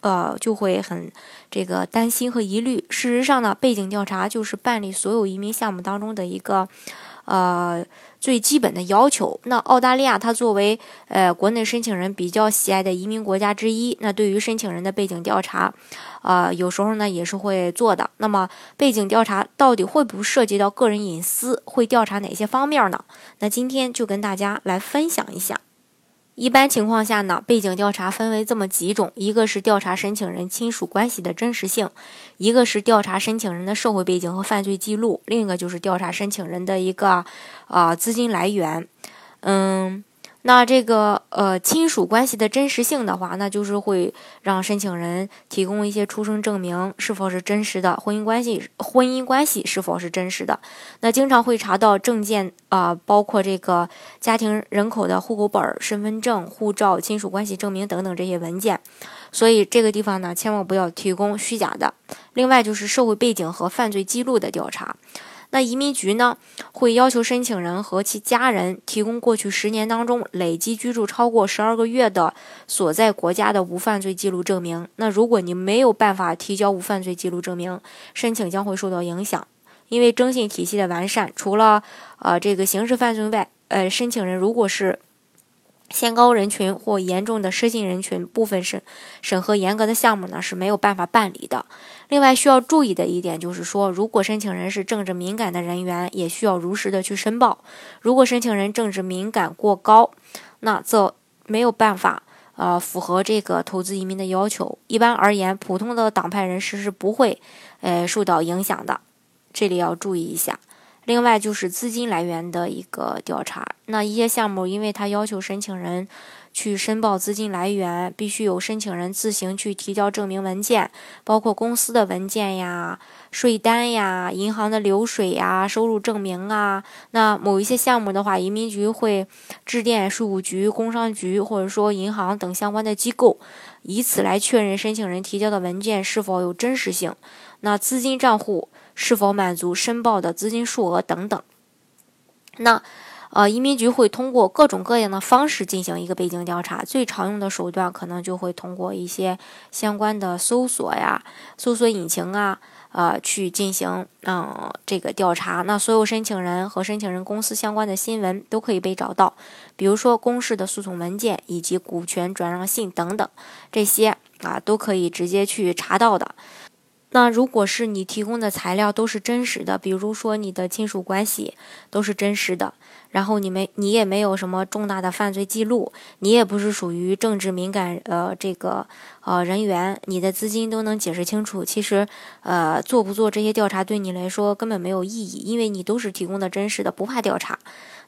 呃，就会很这个担心和疑虑。事实上呢，背景调查就是办理所有移民项目当中的一个呃最基本的要求。那澳大利亚它作为呃国内申请人比较喜爱的移民国家之一，那对于申请人的背景调查，呃有时候呢也是会做的。那么背景调查到底会不涉及到个人隐私？会调查哪些方面呢？那今天就跟大家来分享一下。一般情况下呢，背景调查分为这么几种：一个是调查申请人亲属关系的真实性，一个是调查申请人的社会背景和犯罪记录，另一个就是调查申请人的一个啊资金来源。嗯。那这个呃亲属关系的真实性的话，那就是会让申请人提供一些出生证明是否是真实的，婚姻关系婚姻关系是否是真实的。那经常会查到证件啊，包括这个家庭人口的户口本、身份证、护照、亲属关系证明等等这些文件，所以这个地方呢，千万不要提供虚假的。另外就是社会背景和犯罪记录的调查。那移民局呢，会要求申请人和其家人提供过去十年当中累计居住超过十二个月的所在国家的无犯罪记录证明。那如果你没有办法提交无犯罪记录证明，申请将会受到影响。因为征信体系的完善，除了呃这个刑事犯罪外，呃申请人如果是限高人群或严重的失信人群，部分审审核严格的项目呢是没有办法办理的。另外需要注意的一点就是说，如果申请人是政治敏感的人员，也需要如实的去申报。如果申请人政治敏感过高，那则没有办法呃符合这个投资移民的要求。一般而言，普通的党派人士是不会呃受到影响的，这里要注意一下。另外就是资金来源的一个调查，那一些项目，因为他要求申请人去申报资金来源，必须有申请人自行去提交证明文件，包括公司的文件呀、税单呀、银行的流水呀、收入证明啊。那某一些项目的话，移民局会致电税务局、工商局或者说银行等相关的机构，以此来确认申请人提交的文件是否有真实性。那资金账户。是否满足申报的资金数额等等？那，呃，移民局会通过各种各样的方式进行一个背景调查。最常用的手段可能就会通过一些相关的搜索呀、搜索引擎啊，呃，去进行嗯这个调查。那所有申请人和申请人公司相关的新闻都可以被找到，比如说公示的诉讼文件以及股权转让信等等，这些啊都可以直接去查到的。那如果是你提供的材料都是真实的，比如说你的亲属关系都是真实的，然后你没你也没有什么重大的犯罪记录，你也不是属于政治敏感呃这个呃人员，你的资金都能解释清楚，其实呃做不做这些调查对你来说根本没有意义，因为你都是提供的真实的，不怕调查。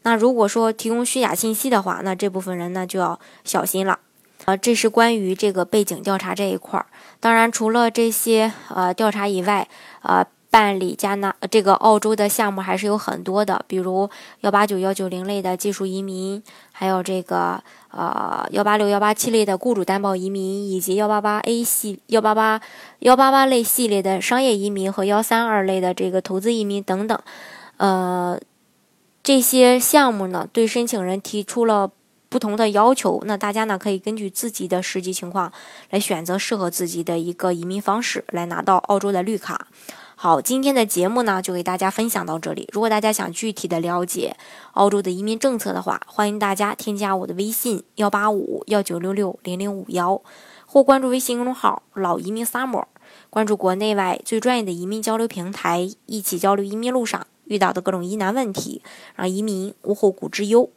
那如果说提供虚假信息的话，那这部分人呢就要小心了。呃，这是关于这个背景调查这一块儿。当然，除了这些呃调查以外，呃，办理加拿这个澳洲的项目还是有很多的，比如幺八九幺九零类的技术移民，还有这个呃幺八六幺八七类的雇主担保移民，以及幺八八 A 系幺八八幺八八类系列的商业移民和幺三二类的这个投资移民等等。呃，这些项目呢，对申请人提出了。不同的要求，那大家呢可以根据自己的实际情况来选择适合自己的一个移民方式，来拿到澳洲的绿卡。好，今天的节目呢就给大家分享到这里。如果大家想具体的了解澳洲的移民政策的话，欢迎大家添加我的微信幺八五幺九六六零零五幺，或关注微信公众号“老移民 summer”，关注国内外最专业的移民交流平台，一起交流移民路上遇到的各种疑难问题，让移民无后顾之忧。